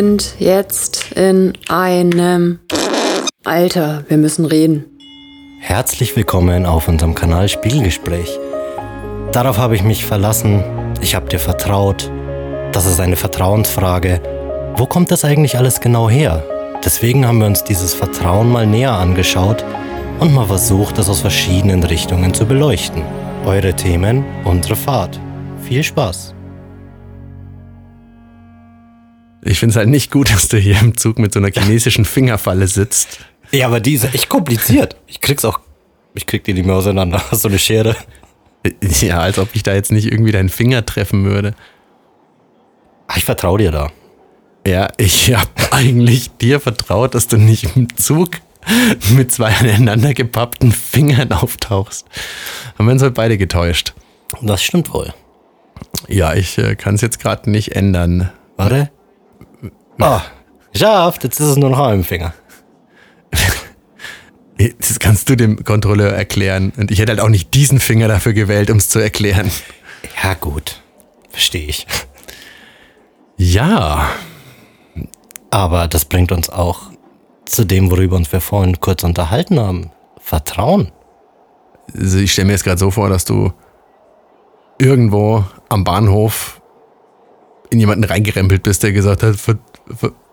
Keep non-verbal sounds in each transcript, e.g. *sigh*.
sind jetzt in einem... Alter, wir müssen reden. Herzlich willkommen auf unserem Kanal Spiegelgespräch. Darauf habe ich mich verlassen. Ich habe dir vertraut. Das ist eine Vertrauensfrage. Wo kommt das eigentlich alles genau her? Deswegen haben wir uns dieses Vertrauen mal näher angeschaut und mal versucht, das aus verschiedenen Richtungen zu beleuchten. Eure Themen, unsere Fahrt. Viel Spaß! Ich finde es halt nicht gut, *laughs* dass du hier im Zug mit so einer chinesischen Fingerfalle sitzt. Ja, aber die ist echt kompliziert. Ich krieg's auch, ich krieg die nicht mehr auseinander. *laughs* Hast du eine Schere? Ja, als ob ich da jetzt nicht irgendwie deinen Finger treffen würde. Ach, ich vertraue dir da. Ja, ich habe eigentlich dir vertraut, dass du nicht im Zug mit zwei aneinander gepappten Fingern auftauchst. Haben wir uns halt beide getäuscht. Das stimmt wohl. Ja, ich äh, kann es jetzt gerade nicht ändern. Warte. Ah, geschafft. Jetzt ist es nur noch ein Finger. Das kannst du dem Kontrolleur erklären. Und ich hätte halt auch nicht diesen Finger dafür gewählt, um es zu erklären. Ja, gut. Verstehe ich. Ja. Aber das bringt uns auch zu dem, worüber uns wir vorhin kurz unterhalten haben. Vertrauen. Also ich stelle mir jetzt gerade so vor, dass du irgendwo am Bahnhof in jemanden reingerempelt bist, der gesagt hat,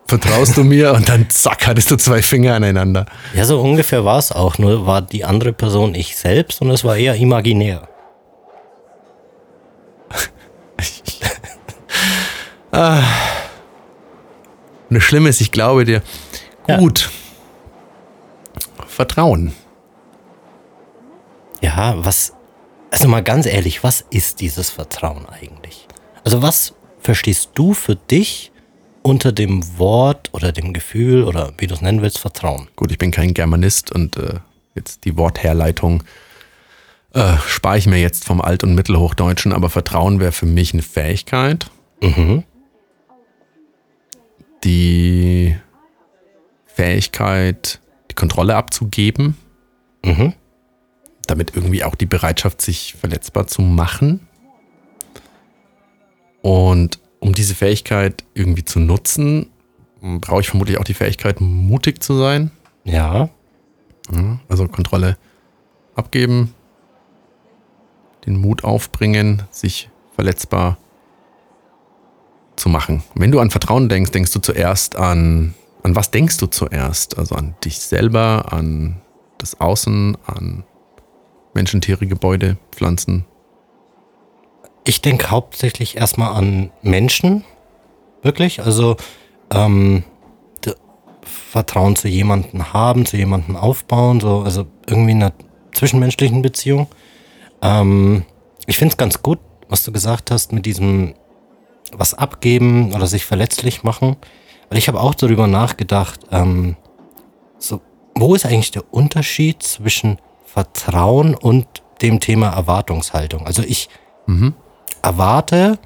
vertraust du mir? Und dann zack, hattest du zwei Finger aneinander. Ja, so ungefähr war es auch. Nur war die andere Person ich selbst und es war eher imaginär. ah. Und das Schlimme ist, ich glaube dir, gut. Ja. Vertrauen. Ja, was, also mal ganz ehrlich, was ist dieses Vertrauen eigentlich? Also was verstehst du für dich unter dem Wort oder dem Gefühl oder wie du es nennen willst, Vertrauen? Gut, ich bin kein Germanist und äh, jetzt die Wortherleitung äh, spare ich mir jetzt vom Alt- und Mittelhochdeutschen, aber Vertrauen wäre für mich eine Fähigkeit, mhm. die Fähigkeit, die Kontrolle abzugeben, mhm. damit irgendwie auch die Bereitschaft, sich verletzbar zu machen. Und um diese Fähigkeit irgendwie zu nutzen, brauche ich vermutlich auch die Fähigkeit, mutig zu sein. Ja. ja also Kontrolle abgeben, den Mut aufbringen, sich verletzbar zu machen. Wenn du an Vertrauen denkst, denkst du zuerst an, an was denkst du zuerst? Also an dich selber, an das Außen, an Menschen, Tiere, Gebäude, Pflanzen, ich denke hauptsächlich erstmal an Menschen, wirklich. Also ähm, Vertrauen zu jemandem haben, zu jemandem aufbauen, so, also irgendwie in einer zwischenmenschlichen Beziehung. Ähm, ich finde es ganz gut, was du gesagt hast mit diesem was abgeben oder sich verletzlich machen. Weil ich habe auch darüber nachgedacht, ähm, so, wo ist eigentlich der Unterschied zwischen Vertrauen und dem Thema Erwartungshaltung? Also ich mhm erwarte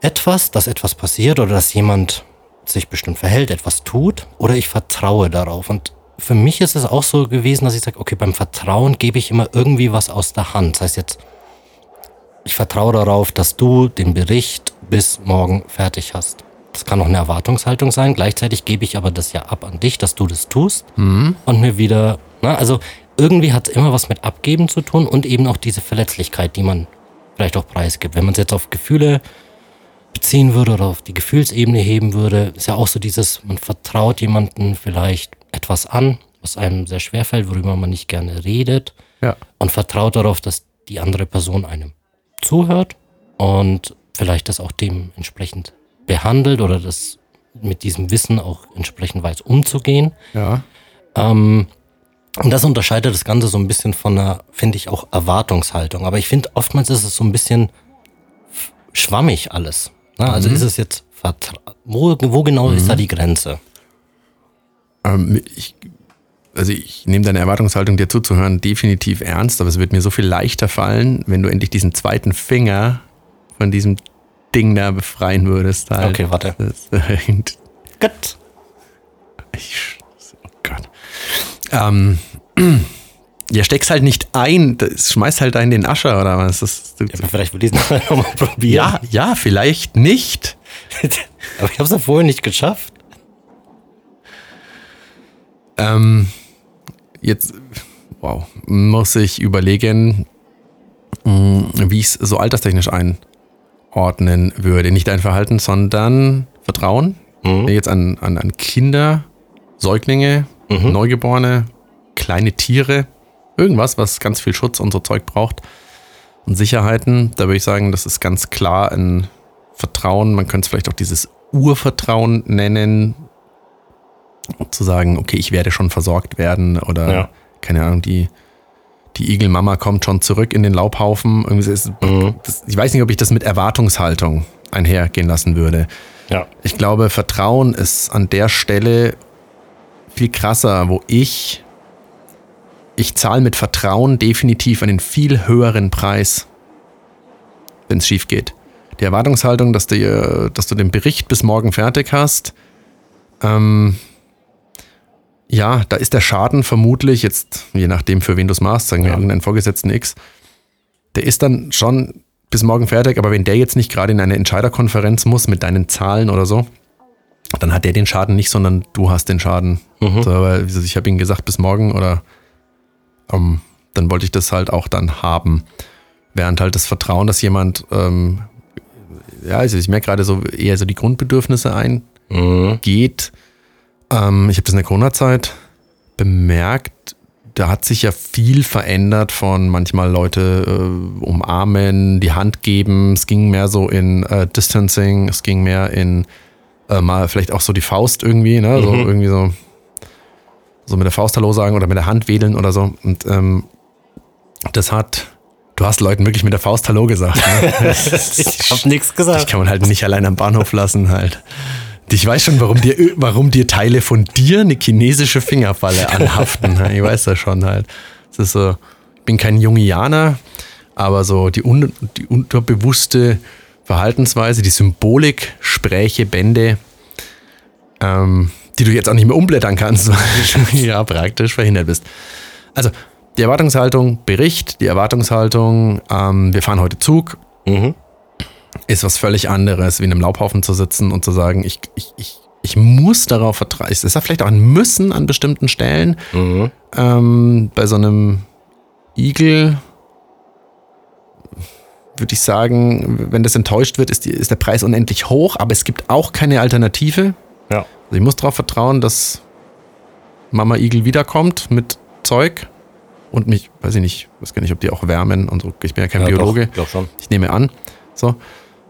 etwas, dass etwas passiert oder dass jemand sich bestimmt verhält, etwas tut, oder ich vertraue darauf. Und für mich ist es auch so gewesen, dass ich sage, okay, beim Vertrauen gebe ich immer irgendwie was aus der Hand. Das heißt jetzt, ich vertraue darauf, dass du den Bericht bis morgen fertig hast. Das kann auch eine Erwartungshaltung sein. Gleichzeitig gebe ich aber das ja ab an dich, dass du das tust mhm. und mir wieder, na, ne, also irgendwie hat es immer was mit Abgeben zu tun und eben auch diese Verletzlichkeit, die man vielleicht auch preisgibt. Wenn man es jetzt auf Gefühle beziehen würde oder auf die Gefühlsebene heben würde, ist ja auch so dieses, man vertraut jemandem vielleicht etwas an, was einem sehr schwer fällt, worüber man nicht gerne redet. Ja. Und vertraut darauf, dass die andere Person einem zuhört und vielleicht das auch dementsprechend behandelt oder das mit diesem Wissen auch entsprechend weiß umzugehen. Ja. Ähm, und das unterscheidet das Ganze so ein bisschen von einer, finde ich, auch Erwartungshaltung. Aber ich finde, oftmals ist es so ein bisschen schwammig alles. Na, also mhm. ist es jetzt, wo, wo genau mhm. ist da mhm. die Grenze? Ähm, ich, also ich nehme deine Erwartungshaltung, dir zuzuhören, definitiv ernst, aber es wird mir so viel leichter fallen, wenn du endlich diesen zweiten Finger von diesem Ding da befreien würdest. Halt. Okay, warte. Das, *laughs* äh, Gut. Ich, oh Gott. Ähm, *clears throat* ja, steck's halt nicht ein, das schmeißt halt in den Ascher oder was. Das, ja, vielleicht will ich es *laughs* nochmal probieren. Ja, ja, vielleicht nicht. *laughs* Aber ich habe es ja vorher nicht geschafft. Ähm, jetzt, wow, muss ich überlegen, mh, wie ich es so alterstechnisch einordnen würde. Nicht dein Verhalten, sondern Vertrauen. Mhm. Jetzt an, an, an Kinder, Säuglinge, Mhm. Neugeborene, kleine Tiere, irgendwas, was ganz viel Schutz und so Zeug braucht und Sicherheiten. Da würde ich sagen, das ist ganz klar ein Vertrauen. Man könnte es vielleicht auch dieses Urvertrauen nennen, zu sagen, okay, ich werde schon versorgt werden oder Ja. keine Ahnung, die, die Igelmama kommt schon zurück in den Laubhaufen. Ist, Mhm. das, ich weiß nicht, ob ich das mit Erwartungshaltung einhergehen lassen würde. Ja. Ich glaube, Vertrauen ist an der Stelle viel krasser, wo ich, ich zahle mit Vertrauen definitiv einen viel höheren Preis, wenn es schief geht. Die Erwartungshaltung, dass du, dass du den Bericht bis morgen fertig hast, ähm, ja, da ist der Schaden vermutlich, jetzt je nachdem, für wen du es machst, sagen wir Ja. irgendeinen Vorgesetzten X, der ist dann schon bis morgen fertig, aber wenn der jetzt nicht gerade in eine Entscheiderkonferenz muss mit deinen Zahlen oder so, dann hat der den Schaden nicht, sondern du hast den Schaden. Mhm. So, ich habe ihm gesagt, bis morgen oder ähm, dann wollte ich das halt auch dann haben. Während halt das Vertrauen, dass jemand, ähm, ja, also ich merke gerade so eher so die Grundbedürfnisse eingeht. Mhm. Ähm, ich habe das in der Corona-Zeit bemerkt, da hat sich ja viel verändert von manchmal Leute äh, umarmen, die Hand geben. Es ging mehr so in äh, Distancing, es ging mehr in äh, mal vielleicht auch so die Faust irgendwie, ne? So Mhm. irgendwie so, so mit der Faust Hallo sagen oder mit der Hand wedeln oder so. Und ähm, das hat, du hast Leuten wirklich mit der Faust Hallo gesagt. Ne? *laughs* Ich habe nichts gesagt. kann man halt nicht allein am Bahnhof lassen halt. Ich weiß schon, warum dir, warum dir Teile von dir eine chinesische Fingerfalle anhaften. Ich weiß das schon halt. Es ist so, ich bin kein Jungianer, aber so die, un, die unterbewusste Verhaltensweise, die Symbolik, Spräche, Bände, ähm, die du jetzt auch nicht mehr umblättern kannst, *laughs* weil du ja praktisch verhindert bist. Also die Erwartungshaltung, Bericht, die Erwartungshaltung, ähm, wir fahren heute Zug, Mhm. ist was völlig anderes, wie in einem Laubhaufen zu sitzen und zu sagen, ich, ich, ich, ich muss darauf vertrauen. Es ist ja vielleicht auch ein Müssen an bestimmten Stellen. Mhm. Ähm, bei so einem Igel würde ich sagen, wenn das enttäuscht wird, ist, die, ist der Preis unendlich hoch, aber es gibt auch keine Alternative. Ja. Also ich muss darauf vertrauen, dass Mama Igel wiederkommt mit Zeug und mich, weiß ich nicht, weiß gar nicht, ob die auch wärmen und so. Ich bin ja kein ja, Biologe. Doch, glaub schon. Ich nehme an. So.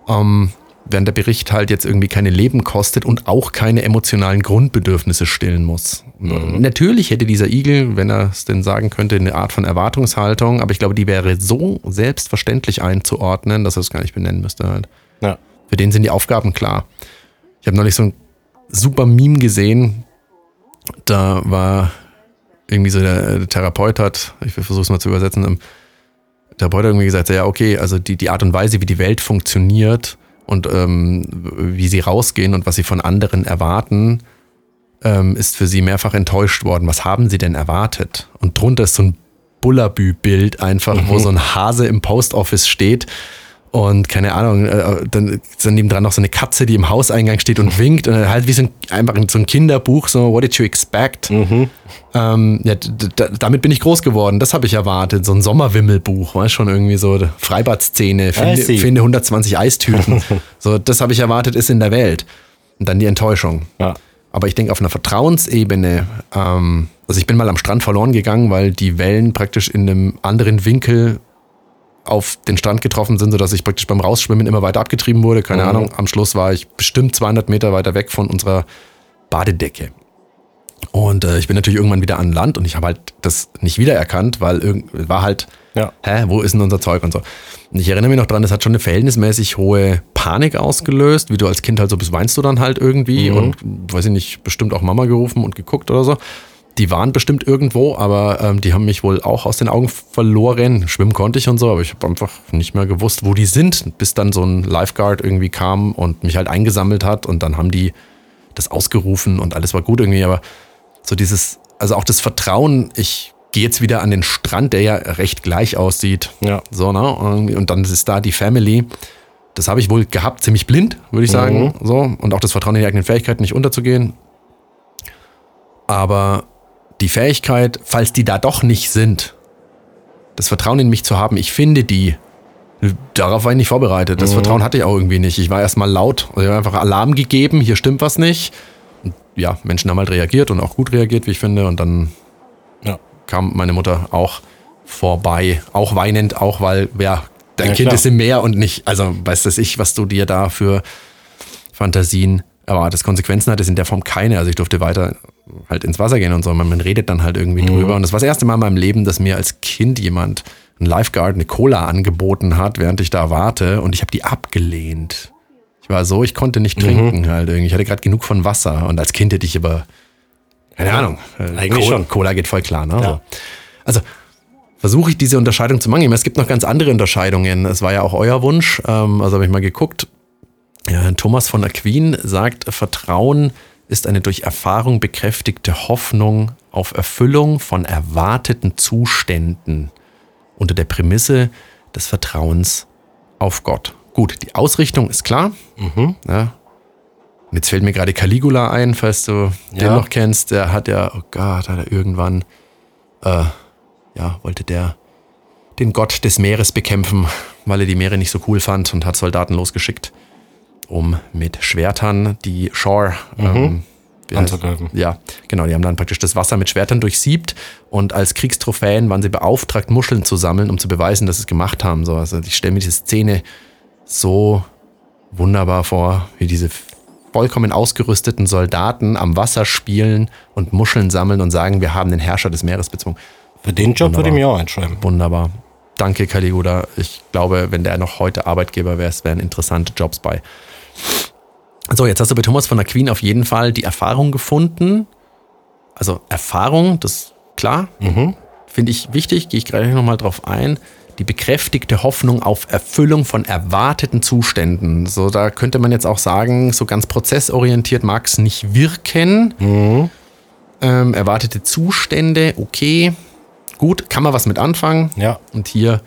Ähm, während der Bericht halt jetzt irgendwie keine Leben kostet und auch keine emotionalen Grundbedürfnisse stillen muss. Mhm. Natürlich hätte dieser Igel, wenn er es denn sagen könnte, eine Art von Erwartungshaltung, aber ich glaube, die wäre so selbstverständlich einzuordnen, dass er es gar nicht benennen müsste halt. Ja. Für den sind die Aufgaben klar. Ich habe neulich so ein super Meme gesehen. Da war irgendwie so der, der Therapeut hat, ich versuche es mal zu übersetzen, ähm, der Therapeut hat irgendwie gesagt, ja, okay, also die, die Art und Weise, wie die Welt funktioniert und ähm, wie sie rausgehen und was sie von anderen erwarten, ähm, ist für sie mehrfach enttäuscht worden. Was haben sie denn erwartet? Und drunter ist so ein Bullabü-Bild einfach, wo so ein Hase im Post Office steht und keine Ahnung, äh, dann ist dann nebendran noch so eine Katze, die im Hauseingang steht und winkt und halt wie so ein, einfach in so ein Kinderbuch, so What did you expect? Mhm. Ähm, ja, damit bin ich groß geworden, das habe ich erwartet, so ein Sommerwimmelbuch, weißt schon irgendwie so Freibadszene, finde, finde 120 Eistüten. *laughs* so, das habe ich erwartet, ist in der Welt. Und dann die Enttäuschung. Ja. Aber ich denke, auf einer Vertrauensebene, ähm, also ich bin mal am Strand verloren gegangen, weil die Wellen praktisch in einem anderen Winkel auf den Strand getroffen sind, sodass ich praktisch beim Rausschwimmen immer weiter abgetrieben wurde. Keine Mhm. Ahnung, am Schluss war ich bestimmt 200 Meter weiter weg von unserer Badedecke. Und äh, ich bin natürlich irgendwann wieder an Land und ich habe halt das nicht wiedererkannt, weil irgend war halt, Ja. hä, wo ist denn unser Zeug und so. Und ich erinnere mich noch dran, das hat schon eine verhältnismäßig hohe Panik ausgelöst, wie du als Kind halt so bist, weinst du dann halt irgendwie Mhm. und, weiß ich nicht, bestimmt auch Mama gerufen und geguckt oder so. Die waren bestimmt irgendwo, aber ähm, die haben mich wohl auch aus den Augen verloren. Schwimmen konnte ich und so, aber ich habe einfach nicht mehr gewusst, wo die sind, bis dann so ein Lifeguard irgendwie kam und mich halt eingesammelt hat und dann haben die das ausgerufen und alles war gut irgendwie, aber so dieses, also auch das Vertrauen, ich gehe jetzt wieder an den Strand, der ja recht gleich aussieht. Ja. So, ne? Und und dann ist da die Family. das habe ich wohl gehabt, ziemlich blind, würde ich sagen. So. Und auch das Vertrauen in die eigenen Fähigkeiten nicht unterzugehen. Aber die Fähigkeit, falls die da doch nicht sind, das Vertrauen in mich zu haben, ich finde die, darauf war ich nicht vorbereitet. Das Vertrauen hatte ich auch irgendwie nicht. Ich war erstmal laut, ich habe einfach Alarm gegeben, hier stimmt was nicht. Und ja, Menschen haben halt reagiert und auch gut reagiert, wie ich finde. Und dann Ja. kam meine Mutter auch vorbei, auch weinend, auch weil, ja, dein Ja, Kind klar. ist im Meer und nicht, also weiß das ich, was du dir da für Fantasien erwartest. Konsequenzen hat es in der Form keine. Also ich durfte weiter halt ins Wasser gehen und so. Man, man redet dann halt irgendwie drüber. Und das war das erste Mal in meinem Leben, dass mir als Kind jemand, ein Lifeguard, eine Cola angeboten hat, während ich da warte und ich habe die abgelehnt. Ich war so, ich konnte nicht trinken halt irgendwie. Ich hatte gerade genug von Wasser und als Kind hätte ich aber, keine Ja, Ahnung, äh, eigentlich Cola, schon. Cola geht voll klar, ne? Ja. So. Also versuche ich diese Unterscheidung zu machen. Es gibt noch ganz andere Unterscheidungen. Es war ja auch euer Wunsch. Ähm, also habe ich mal geguckt. Thomas von Aquin sagt, Vertrauen ist eine durch Erfahrung bekräftigte Hoffnung auf Erfüllung von erwarteten Zuständen unter der Prämisse des Vertrauens auf Gott. Gut, die Ausrichtung ist klar. Ja. Und jetzt fällt mir gerade Caligula ein, falls du den Ja. noch kennst. Der hat ja, oh Gott, hat er irgendwann, äh, ja, wollte der den Gott des Meeres bekämpfen, weil er die Meere nicht so cool fand und hat Soldaten losgeschickt, um mit Schwertern die Shore ähm, wie heißt- Anzugreifen. Ja, genau. Die haben dann praktisch das Wasser mit Schwertern durchsiebt und als Kriegstrophäen waren sie beauftragt, Muscheln zu sammeln, um zu beweisen, dass sie es gemacht haben. So, also ich stelle mir diese Szene so wunderbar vor, wie diese vollkommen ausgerüsteten Soldaten am Wasser spielen und Muscheln sammeln und sagen, wir haben den Herrscher des Meeres bezwungen. Für den Job würde ich mir auch einschreiben. Wunderbar. Danke, Caligula. Ich glaube, wenn der noch heute Arbeitgeber wäre, es wären interessante Jobs bei. So, jetzt hast du bei Thomas von der Queen auf jeden Fall die Erfahrung gefunden. Also Erfahrung, das ist klar. Finde ich wichtig, gehe ich gleich nochmal drauf ein. Die bekräftigte Hoffnung auf Erfüllung von erwarteten Zuständen. So, da könnte man jetzt auch sagen, so ganz prozessorientiert mag es nicht wirken. Ähm, erwartete Zustände, okay, gut, kann man was mit anfangen. Ja. Und hier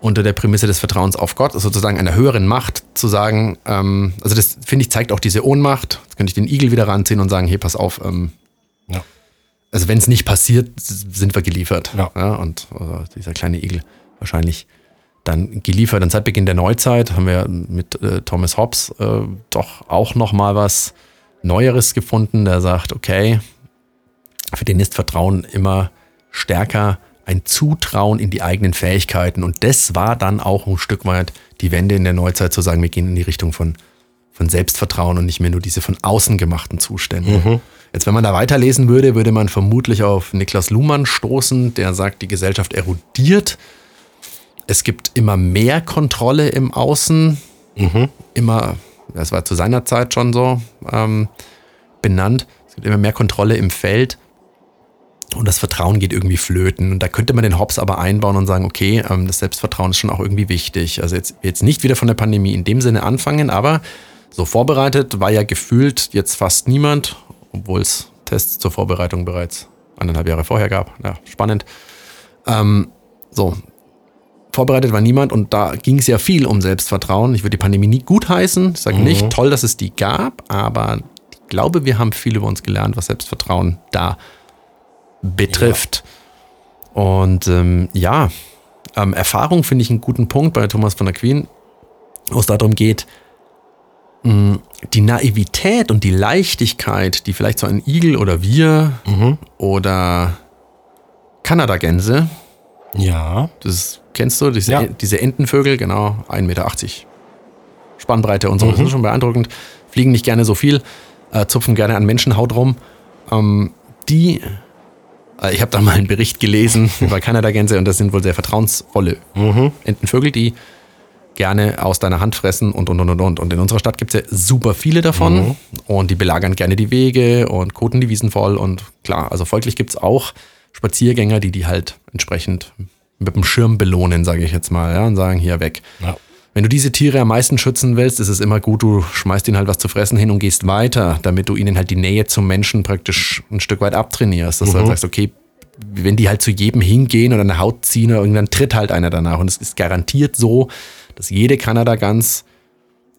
unter der Prämisse des Vertrauens auf Gott, also sozusagen einer höheren Macht, zu sagen, ähm, also das finde ich zeigt auch diese Ohnmacht. Jetzt könnte ich den Igel wieder ranziehen und sagen, hey, pass auf, ähm, Ja. also wenn es nicht passiert, sind wir geliefert. Ja. und also dieser kleine Igel wahrscheinlich dann geliefert. Und seit Beginn der Neuzeit haben wir mit äh, Thomas Hobbes äh, doch auch noch mal was Neueres gefunden, der sagt, okay, für den ist Vertrauen immer stärker ein Zutrauen in die eigenen Fähigkeiten. Und das war dann auch ein Stück weit die Wende in der Neuzeit zu sagen, wir gehen in die Richtung von, von Selbstvertrauen und nicht mehr nur diese von außen gemachten Zustände. Jetzt, wenn man da weiterlesen würde, würde man vermutlich auf Niklas Luhmann stoßen, der sagt, die Gesellschaft erodiert. Es gibt immer mehr Kontrolle im Außen. Immer, das war zu seiner Zeit schon so ähm, benannt. Es gibt immer mehr Kontrolle im Feld. Und das Vertrauen geht irgendwie flöten. Und da könnte man den Hobbs aber einbauen und sagen, okay, ähm, das Selbstvertrauen ist schon auch irgendwie wichtig. Also jetzt, jetzt nicht wieder von der Pandemie in dem Sinne anfangen, aber so vorbereitet war ja gefühlt jetzt fast niemand, obwohl es Tests zur Vorbereitung bereits eineinhalb Jahre vorher gab. Ja, spannend. Ähm, so, vorbereitet war niemand und da ging es ja viel um Selbstvertrauen. Ich würde die Pandemie nie gutheißen. Ich sage nicht toll, dass es die gab, aber ich glaube, wir haben viel über uns gelernt, was Selbstvertrauen da betrifft. Und ähm, ja, ähm, Erfahrung finde ich einen guten Punkt bei Thomas von der Queen, wo es darum geht, mh, die Naivität und die Leichtigkeit, die vielleicht so ein Igel oder wir oder Kanadagänse, Ja. das kennst du, diese, Ja. diese Entenvögel, genau, 1,80 Meter Spannbreite und so, das ist schon beeindruckend. Fliegen nicht gerne so viel, äh, zupfen gerne an Menschenhaut rum. Ähm, die, ich habe da mal einen Bericht gelesen *laughs* über Kanadagänse und das sind wohl sehr vertrauensvolle Entenvögel, die gerne aus deiner Hand fressen und und und und und. Und in unserer Stadt gibt es ja super viele davon und die belagern gerne die Wege und koten die Wiesen voll und klar, also folglich gibt es auch Spaziergänger, die die halt entsprechend mit dem Schirm belohnen, sage ich jetzt mal, ja, und sagen, hier weg. Ja. Wenn du diese Tiere am meisten schützen willst, ist es immer gut, du schmeißt ihnen halt was zu fressen hin und gehst weiter, damit du ihnen halt die Nähe zum Menschen praktisch ein Stück weit abtrainierst. Dass du halt sagst, okay, wenn die halt zu jedem hingehen oder eine Haut ziehen oder irgendwann tritt halt einer danach. Und es ist garantiert so, dass jede Kanada-Gans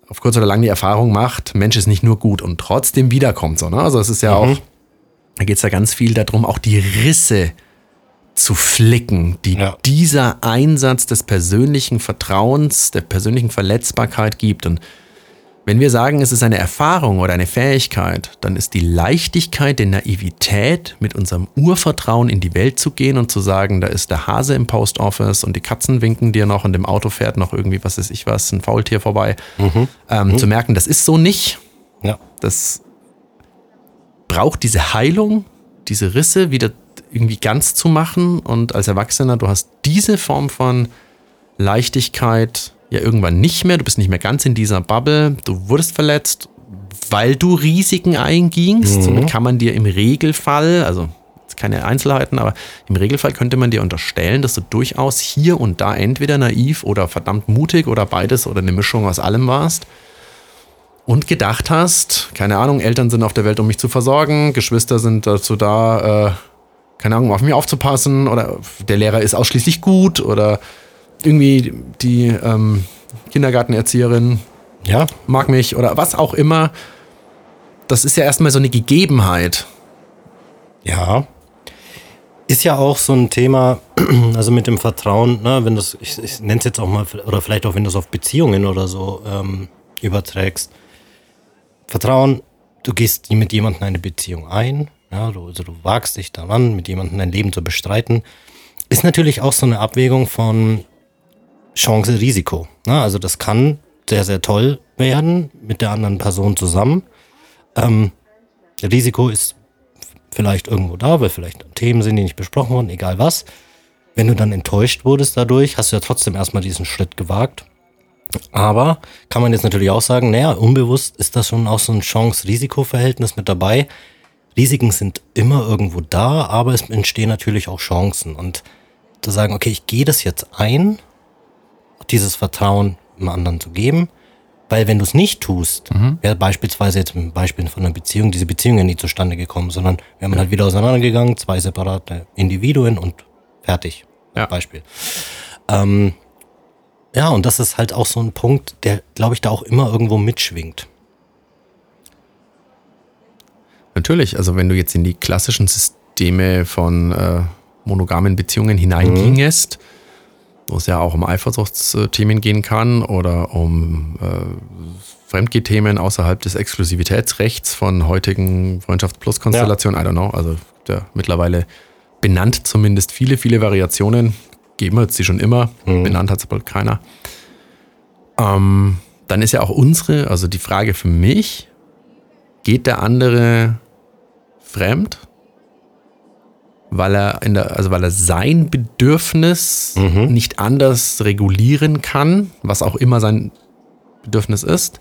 auf kurz oder lang die Erfahrung macht, Mensch ist nicht nur gut und trotzdem wiederkommt. So, ne? Also es ist ja auch, da geht es ja ganz viel darum, auch die Risse zu flicken, die Ja. dieser Einsatz des persönlichen Vertrauens, der persönlichen Verletzbarkeit gibt. Und wenn wir sagen, es ist eine Erfahrung oder eine Fähigkeit, dann ist die Leichtigkeit, die Naivität, mit unserem Urvertrauen in die Welt zu gehen und zu sagen, da ist der Hase im Post Office und die Katzen winken dir noch und im Auto fährt noch irgendwie, was weiß ich was, ein Faultier vorbei. Ähm, Zu merken, das ist so nicht. Ja. Das braucht diese Heilung, diese Risse wieder irgendwie ganz zu machen. Und als Erwachsener, du hast diese Form von Leichtigkeit ja irgendwann nicht mehr. Du bist nicht mehr ganz in dieser Bubble. Du wurdest verletzt, weil du Risiken eingingst. Somit kann man dir im Regelfall, also jetzt keine Einzelheiten, aber im Regelfall könnte man dir unterstellen, dass du durchaus hier und da entweder naiv oder verdammt mutig oder beides oder eine Mischung aus allem warst und gedacht hast, keine Ahnung, Eltern sind auf der Welt, um mich zu versorgen, Geschwister sind dazu da, äh, keine Ahnung, auf mich aufzupassen oder der Lehrer ist ausschließlich gut oder irgendwie die ähm, Kindergartenerzieherin Ja, mag mich oder was auch immer. Das ist ja erstmal so eine Gegebenheit. Ja. Ist ja auch so ein Thema, *clears throat* also mit dem Vertrauen, ne, wenn das, ich, ich nenne es jetzt auch mal, oder vielleicht auch wenn du es auf Beziehungen oder so ähm, überträgst. Vertrauen, du gehst mit jemandem eine Beziehung ein, ja, du, also du wagst dich daran, mit jemandem dein Leben zu bestreiten, ist natürlich auch so eine Abwägung von Chance, Risiko. Ne? Also das kann sehr, sehr toll werden mit der anderen Person zusammen. Ähm, Risiko ist vielleicht irgendwo da, weil vielleicht Themen sind, die nicht besprochen wurden, egal was. Wenn du dann enttäuscht wurdest dadurch, hast du ja trotzdem erstmal diesen Schritt gewagt. Aber kann man jetzt natürlich auch sagen, naja, unbewusst ist das schon auch so ein Chance-Risiko-Verhältnis mit dabei. Risiken sind immer irgendwo da, aber es entstehen natürlich auch Chancen. Und zu sagen, okay, ich gehe das jetzt ein, dieses Vertrauen dem anderen zu geben, weil wenn du es nicht tust, wäre beispielsweise jetzt im Beispiel von einer Beziehung, diese Beziehung ja nie zustande gekommen, sondern wäre man halt wieder auseinandergegangen, zwei separate Individuen und fertig. Ja. Beispiel. Ähm, ja, und das ist halt auch so ein Punkt, der, glaube ich, da auch immer irgendwo mitschwingt. Natürlich, also wenn du jetzt in die klassischen Systeme von äh, monogamen Beziehungen hineingingest, wo es ja auch um Eifersuchtsthemen gehen kann oder um äh, Fremdgehthemen außerhalb des Exklusivitätsrechts von heutigen Freundschaft Plus Konstellationen, I don't know, also der mittlerweile benannt zumindest viele, viele Variationen, geben wir sie schon immer, benannt hat es bald keiner. Ähm, dann ist ja auch unsere, also die Frage für mich, geht der andere fremd, weil er in der, also weil er sein Bedürfnis nicht anders regulieren kann, was auch immer sein Bedürfnis ist.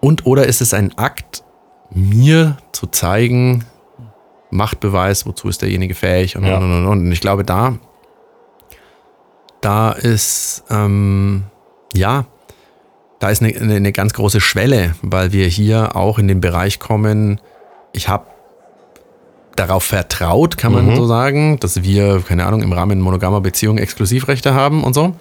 Und oder ist es ein Akt, mir zu zeigen, Machtbeweis, wozu ist derjenige fähig und, Ja. und, und, und. und ich glaube, da, da ist, ähm, ja, da ist eine, eine ganz große Schwelle, weil wir hier auch in den Bereich kommen, ich habe darauf vertraut, kann man so sagen, dass wir, keine Ahnung, im Rahmen monogamer Beziehungen Exklusivrechte haben und so.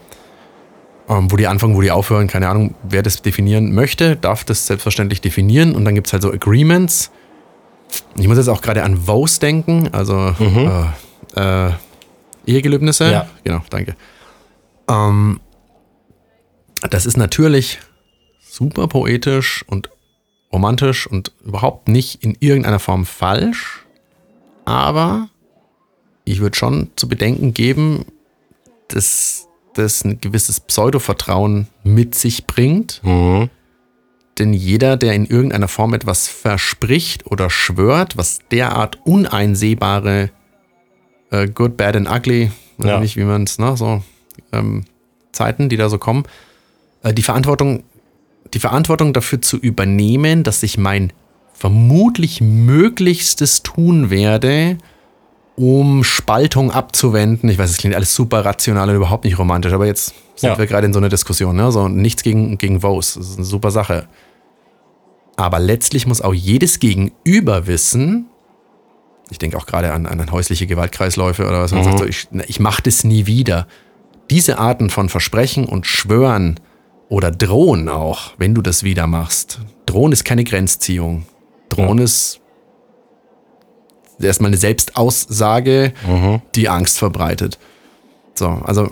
Ähm, wo die anfangen, wo die aufhören, keine Ahnung, wer das definieren möchte, darf das selbstverständlich definieren. Und dann gibt es halt so Agreements. Ich muss jetzt auch gerade an Vows denken, also äh, äh, Ehegelöbnisse. Ja. Genau, danke. Ähm, das ist natürlich super poetisch und romantisch und überhaupt nicht in irgendeiner Form falsch. Aber ich würde schon zu bedenken geben, dass das ein gewisses Pseudo-Vertrauen mit sich bringt. Denn jeder, der in irgendeiner Form etwas verspricht oder schwört, was derart uneinsehbare äh, Good, Bad and Ugly, weiß Ja. nicht, wie man es, ne, so ähm, Zeiten, die da so kommen, äh, die Verantwortung, die Verantwortung dafür zu übernehmen, dass ich mein vermutlich Möglichstes tun werde, um Spaltung abzuwenden. Ich weiß, es klingt alles super rational und überhaupt nicht romantisch, aber jetzt sind Ja. wir gerade in so einer Diskussion. Ne? So, nichts gegen, gegen Vows, das ist eine super Sache. Aber letztlich muss auch jedes Gegenüber wissen, ich denke auch gerade an, an häusliche Gewaltkreisläufe oder was man sagt, so, ich, ich mache das nie wieder. Diese Arten von Versprechen und Schwören Oder drohen auch, wenn du das wieder machst. Drohen ist keine Grenzziehung. Drohen Ja. ist erstmal eine Selbstaussage, die Angst verbreitet. So, also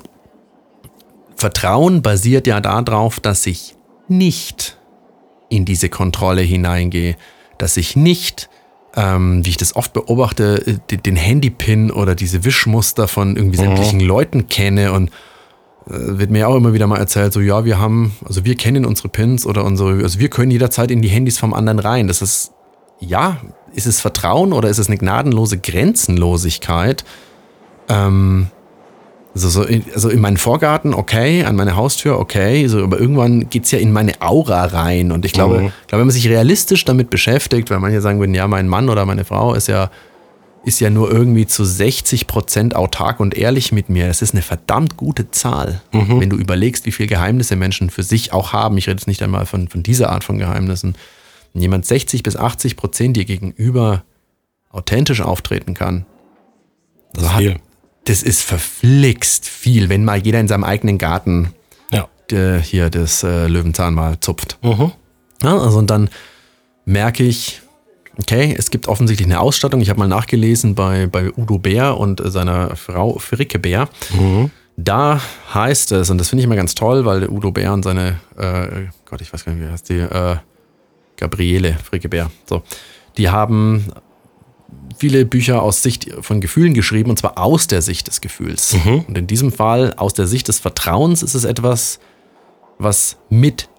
Vertrauen basiert ja darauf, dass ich nicht in diese Kontrolle hineingehe, dass ich nicht, ähm, wie ich das oft beobachte, äh, den- Handypin oder diese Wischmuster von irgendwie sämtlichen Leuten kenne und wird mir auch immer wieder mal erzählt, so ja, wir haben, also wir kennen unsere Pins oder unsere, also wir können jederzeit in die Handys vom anderen rein. Das ist, ja, ist es Vertrauen oder ist es eine gnadenlose Grenzenlosigkeit? Ähm, also, so in, also in meinen Vorgarten, okay, an meine Haustür, okay, so, aber irgendwann geht's ja in meine Aura rein. Und ich glaube, Mhm. ich glaube, wenn man sich realistisch damit beschäftigt, weil manche sagen würden, ja, mein Mann oder meine Frau ist ja, ist ja nur irgendwie zu 60 Prozent autark und ehrlich mit mir. Das ist eine verdammt gute Zahl, wenn du überlegst, wie viele Geheimnisse Menschen für sich auch haben. Ich rede jetzt nicht einmal von, von dieser Art von Geheimnissen. Wenn jemand 60 bis 80 Prozent dir gegenüber authentisch auftreten kann, Das ist hat- viel. das ist verflixt viel, wenn mal jeder in seinem eigenen Garten Ja. äh, hier das äh, Löwenzahn mal zupft. Mhm. Ja, also und dann merke ich, okay, es gibt offensichtlich eine Ausstattung. Ich habe mal nachgelesen bei, bei Udo Bär und äh, seiner Frau Fricke Bär. Da heißt es, und das finde ich immer ganz toll, weil Udo Bär und seine, äh, Gott, ich weiß gar nicht, wie heißt die, äh, Gabriele Fricke Bär, so, die haben viele Bücher aus Sicht von Gefühlen geschrieben, und zwar aus der Sicht des Gefühls. Und in diesem Fall, aus der Sicht des Vertrauens, ist es etwas, was mit,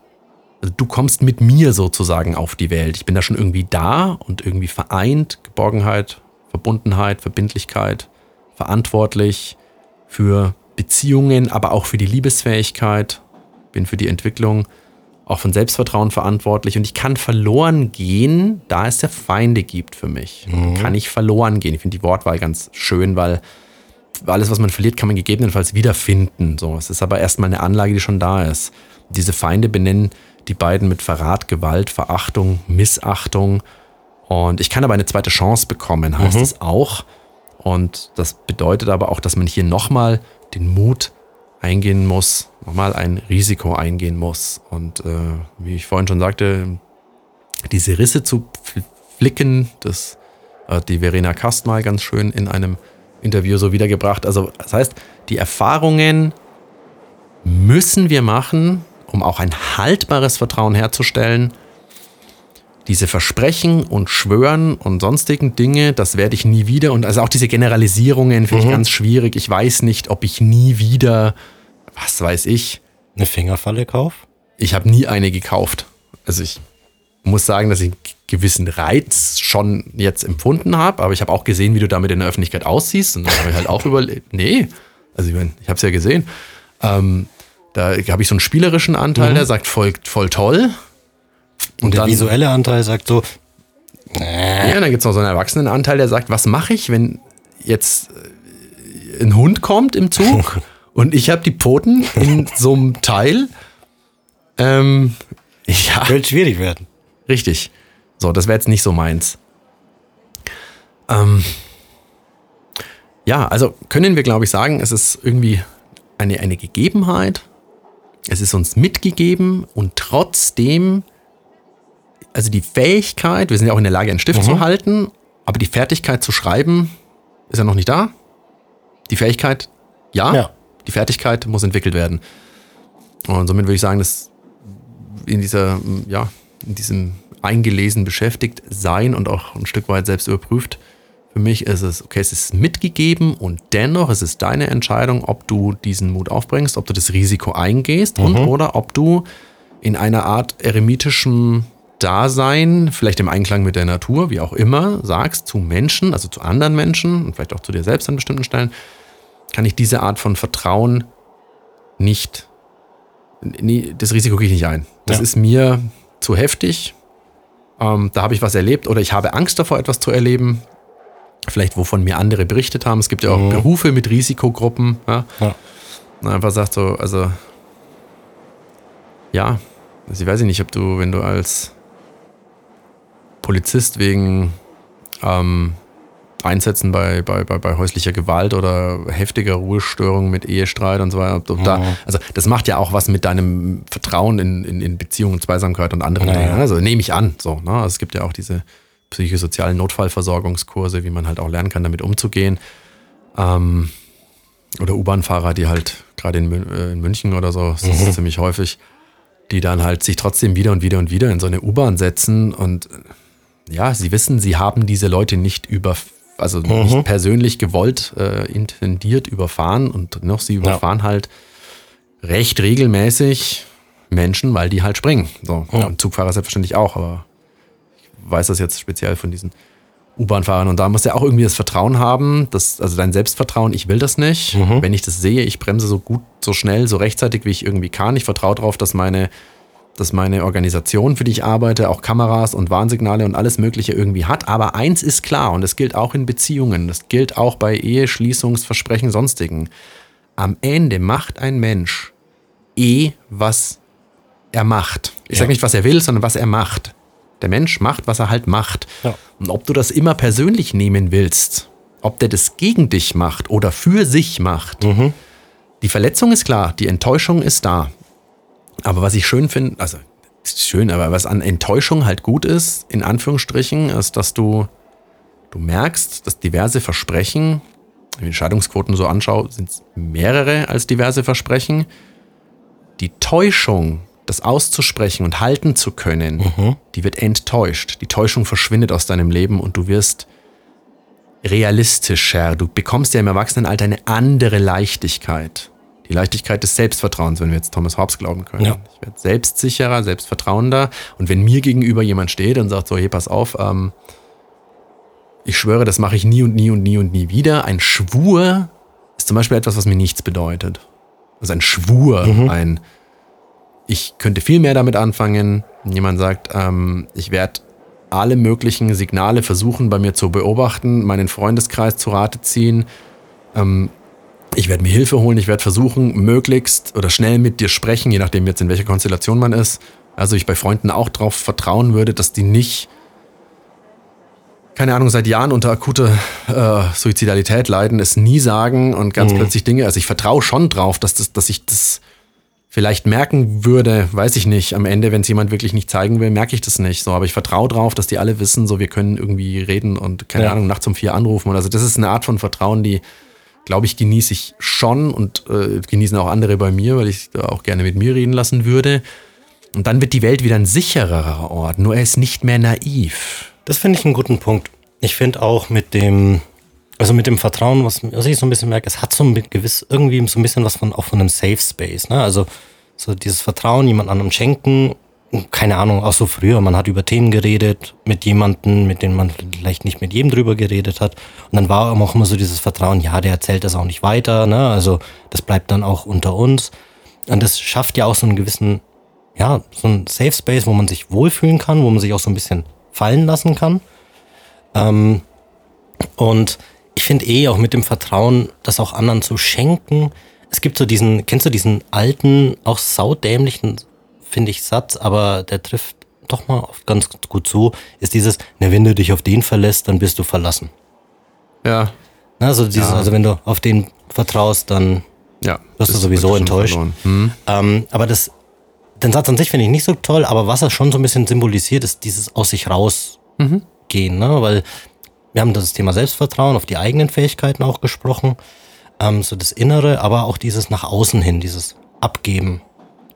also du kommst mit mir sozusagen auf die Welt. Ich bin da schon irgendwie da und irgendwie vereint, Geborgenheit, Verbundenheit, Verbindlichkeit, verantwortlich für Beziehungen, aber auch für die Liebesfähigkeit, bin für die Entwicklung auch von Selbstvertrauen verantwortlich und ich kann verloren gehen, da es ja Feinde gibt für mich. Kann ich verloren gehen. Ich finde die Wortwahl ganz schön, weil alles, was man verliert, kann man gegebenenfalls wiederfinden. So, es ist aber erstmal eine Anlage, die schon da ist. Diese Feinde benennen die beiden mit Verrat, Gewalt, Verachtung, Missachtung. Und ich kann aber eine zweite Chance bekommen, heißt es auch. Und das bedeutet aber auch, dass man hier nochmal den Mut eingehen muss, nochmal ein Risiko eingehen muss. Und äh, wie ich vorhin schon sagte, diese Risse zu fl- flicken, das hat die Verena Kast mal ganz schön in einem Interview so wiedergebracht. Also das heißt, die Erfahrungen müssen wir machen, um auch ein haltbares Vertrauen herzustellen. Diese Versprechen und Schwören und sonstigen Dinge, das werde ich nie wieder. Und also auch diese Generalisierungen finde ich ganz schwierig. Ich weiß nicht, ob ich nie wieder, was weiß ich, Eine Fingerfalle kauf? ich habe nie eine gekauft. Also ich muss sagen, dass ich einen gewissen Reiz schon jetzt empfunden habe, aber ich habe auch gesehen, wie du damit in der Öffentlichkeit aussiehst. Und dann habe ich halt auch *laughs* überlegt, nee, also ich, mein, ich habe es ja gesehen. Ähm, da habe ich so einen spielerischen Anteil, der sagt voll, voll toll. Und, der dann- visuelle Anteil sagt so, Ja, dann gibt es noch so einen Erwachsenenanteil, der sagt, was mache ich, wenn jetzt äh, ein Hund kommt im Zug *laughs* und ich habe die Pfoten in *laughs* so einem Teil. Ähm, ja, könnte schwierig werden. richtig. So, das wäre jetzt nicht so meins. Ähm, ja, also können wir, glaube ich, sagen, es ist irgendwie eine, eine Gegebenheit. Es ist uns mitgegeben und trotzdem, also die Fähigkeit, wir sind ja auch in der Lage, einen Stift zu halten, aber die Fertigkeit zu schreiben ist ja noch nicht da. Die Fähigkeit, ja, Ja. die Fertigkeit muss entwickelt werden. Und somit würde ich sagen, dass in dieser, ja, in diesem eingelesen beschäftigt sein und auch ein Stück weit selbst überprüft, für mich ist es, okay, es ist mitgegeben und dennoch ist es deine Entscheidung, ob du diesen Mut aufbringst, ob du das Risiko eingehst und oder ob du in einer Art eremitischem Dasein, vielleicht im Einklang mit der Natur, wie auch immer, sagst zu Menschen, also zu anderen Menschen und vielleicht auch zu dir selbst an bestimmten Stellen, kann ich diese Art von Vertrauen nicht, nie, das Risiko gehe ich nicht ein. Das Ja. ist mir zu heftig. Ähm, da habe ich was erlebt oder ich habe Angst davor, etwas zu erleben. Vielleicht, wovon mir andere berichtet haben. Es gibt ja auch Berufe mit Risikogruppen. Ja? Ja. Und einfach sagt so, also, ja, also ich weiß nicht, ob du, wenn du als Polizist wegen ähm, einsetzen bei, bei, bei, bei häuslicher Gewalt oder heftiger Ruhestörung mit Ehestreit und so weiter. Ob Da, also das macht ja auch was mit deinem Vertrauen in, in, in Beziehungen, Zweisamkeit und anderen Naja. Dingen. Also nehme ich an. So, ne? also es gibt ja auch diese psychosozialen Notfallversorgungskurse, wie man halt auch lernen kann, damit umzugehen. Ähm, oder U-Bahn-Fahrer, die halt gerade in, äh, in München oder so, das ist ziemlich häufig, die dann halt sich trotzdem wieder und wieder und wieder in so eine U-Bahn setzen und äh, ja, sie wissen, sie haben diese Leute nicht über, also nicht persönlich gewollt, äh, intendiert überfahren und noch sie überfahren halt recht regelmäßig Menschen, weil die halt springen. So. Ja. Und Zugfahrer selbstverständlich auch, aber weiß das jetzt speziell von diesen U-Bahn-Fahrern. Und da musst du ja auch irgendwie das Vertrauen haben, dass, also dein Selbstvertrauen, ich will das nicht. Wenn ich das sehe, ich bremse so gut, so schnell, so rechtzeitig, wie ich irgendwie kann. Ich vertraue darauf, dass meine, dass meine Organisation, für die ich arbeite, auch Kameras und Warnsignale und alles Mögliche irgendwie hat. Aber eins ist klar, und das gilt auch in Beziehungen, das gilt auch bei Ehe, Schließungsversprechen, sonstigen. Am Ende macht ein Mensch eh, was er macht. Ich Ja. sage nicht, was er will, sondern was er macht. Der Mensch macht, was er halt macht. Ja. Und ob du das immer persönlich nehmen willst, ob der das gegen dich macht oder für sich macht, die Verletzung ist klar, die Enttäuschung ist da. Aber was ich schön finde, also ist schön, aber was an Enttäuschung halt gut ist, in Anführungsstrichen, ist, dass du, du merkst, dass diverse Versprechen, wenn ich die Scheidungsquoten so anschaue, sind es mehrere als diverse Versprechen. Die Täuschung, das auszusprechen und halten zu können, die wird enttäuscht. Die Täuschung verschwindet aus deinem Leben und du wirst realistischer. Du bekommst ja im Erwachsenenalter eine andere Leichtigkeit. Die Leichtigkeit des Selbstvertrauens, wenn wir jetzt Thomas Hobbes glauben können. Ja. Ich werde selbstsicherer, selbstvertrauender. Und wenn mir gegenüber jemand steht und sagt so, hey, pass auf, ähm, ich schwöre, das mache ich nie und nie und nie und nie wieder. Ein Schwur ist zum Beispiel etwas, was mir nichts bedeutet. Also ein Schwur, ein ich könnte viel mehr damit anfangen. Jemand sagt, ähm, ich werde alle möglichen Signale versuchen bei mir zu beobachten, meinen Freundeskreis zu Rate ziehen. Ähm, ich werde mir Hilfe holen, ich werde versuchen, möglichst oder schnell mit dir sprechen, je nachdem jetzt in welcher Konstellation man ist. Also ich bei Freunden auch darauf vertrauen würde, dass die nicht, keine Ahnung, seit Jahren unter akuter äh, Suizidalität leiden, es nie sagen und ganz plötzlich Dinge. Also ich vertraue schon drauf, dass, das, dass ich das vielleicht merken würde, weiß ich nicht, am Ende, wenn es jemand wirklich nicht zeigen will, merke ich das nicht. So, aber ich vertraue drauf, dass die alle wissen, so wir können irgendwie reden und keine Ja. Ahnung, nachts um vier anrufen. Und also das ist eine Art von Vertrauen, die, glaube ich, genieße ich schon und äh, genießen auch andere bei mir, weil ich da auch gerne mit mir reden lassen würde. Und dann wird die Welt wieder ein sichererer Ort, nur er ist nicht mehr naiv. Das finde ich einen guten Punkt. Ich finde auch mit dem, also mit dem Vertrauen, was, was ich so ein bisschen merke, es hat so ein gewiss, irgendwie so ein bisschen was von, auch von einem Safe Space, ne? Also, so dieses Vertrauen, jemand anderem schenken, keine Ahnung, auch so früher, man hat über Themen geredet mit jemandem, mit dem man vielleicht nicht mit jedem drüber geredet hat. Und dann war auch immer so dieses Vertrauen, ja, der erzählt das auch nicht weiter, ne? Also, das bleibt dann auch unter uns. Und das schafft ja auch so einen gewissen, ja, so einen Safe Space, wo man sich wohlfühlen kann, wo man sich auch so ein bisschen fallen lassen kann. Ähm, und ich finde eh auch mit dem Vertrauen, das auch anderen zu schenken. Es gibt so diesen, kennst du diesen alten, auch saudämlichen, finde ich, Satz, aber der trifft doch mal oft ganz gut zu, ist dieses, ne, wenn du dich auf den verlässt, dann bist du verlassen. Ja, Na, Also, dieses, Ja. also wenn du auf den vertraust, dann ja. Wirst du sowieso enttäuscht. verloren. Hm? Ähm, aber das, den Satz an sich finde ich nicht so toll, aber was er schon so ein bisschen symbolisiert, ist dieses aus sich rausgehen, ne? Weil wir haben das Thema Selbstvertrauen auf die eigenen Fähigkeiten auch gesprochen, ähm, so das Innere, aber auch dieses nach außen hin, dieses Abgeben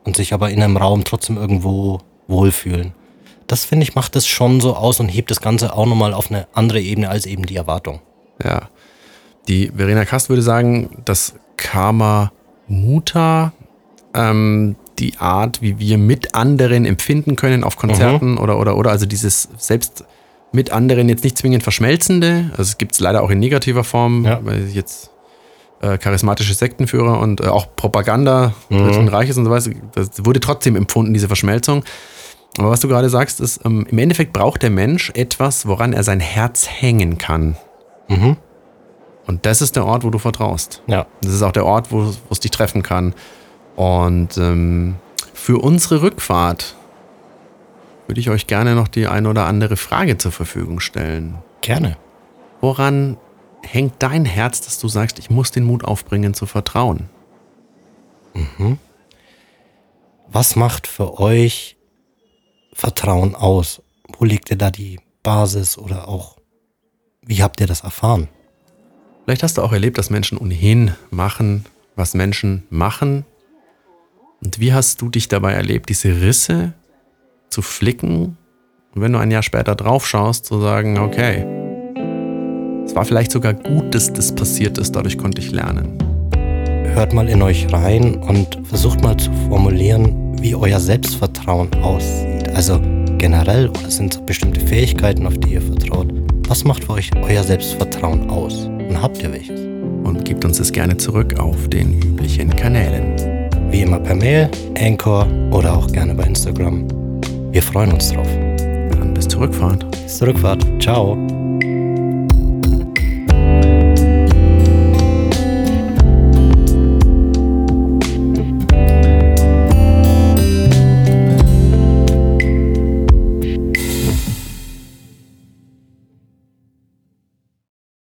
und sich aber in einem Raum trotzdem irgendwo wohlfühlen. Das finde ich macht das schon so aus und hebt das Ganze auch nochmal auf eine andere Ebene als eben die Erwartung. Ja. Die Verena Kast würde sagen, dass Karma Muta ähm, die Art, wie wir mit anderen empfinden können auf Konzerten oder, oder, oder, also dieses selbst mit anderen jetzt nicht zwingend verschmelzende, also es gibt es leider auch in negativer Form, Ja. weil jetzt äh, charismatische Sektenführer und äh, auch Propaganda Dritten Reiches und so weiter, das wurde trotzdem empfunden, diese Verschmelzung. Aber was du gerade sagst, ist, ähm, im Endeffekt braucht der Mensch etwas, woran er sein Herz hängen kann. Und das ist der Ort, wo du vertraust. Ja. Das ist auch der Ort, wo wo es dich treffen kann. Und ähm, für unsere Rückfahrt würde ich euch gerne noch die ein oder andere Frage zur Verfügung stellen. Gerne. Woran hängt dein Herz, dass du sagst, ich muss den Mut aufbringen zu vertrauen? Was macht für euch Vertrauen aus? Wo legt ihr da die Basis oder auch, wie habt ihr das erfahren? Vielleicht hast du auch erlebt, dass Menschen ohnehin machen, was Menschen machen. Und wie hast du dich dabei erlebt, diese Risse zu flicken und wenn du ein Jahr später drauf schaust, zu sagen, okay, es war vielleicht sogar gut, dass das passiert ist, dadurch konnte ich lernen. Hört mal in euch rein und versucht mal zu formulieren, wie euer Selbstvertrauen aussieht. Also generell oder sind so bestimmte Fähigkeiten, auf die ihr vertraut. Was macht für euch euer Selbstvertrauen aus? Und habt ihr welches? Und gebt uns es gerne zurück auf den üblichen Kanälen. Wie immer per Mail, Anchor oder auch gerne bei Instagram. Wir freuen uns drauf. Dann bis zur Rückfahrt. Bis zur Rückfahrt. Ciao.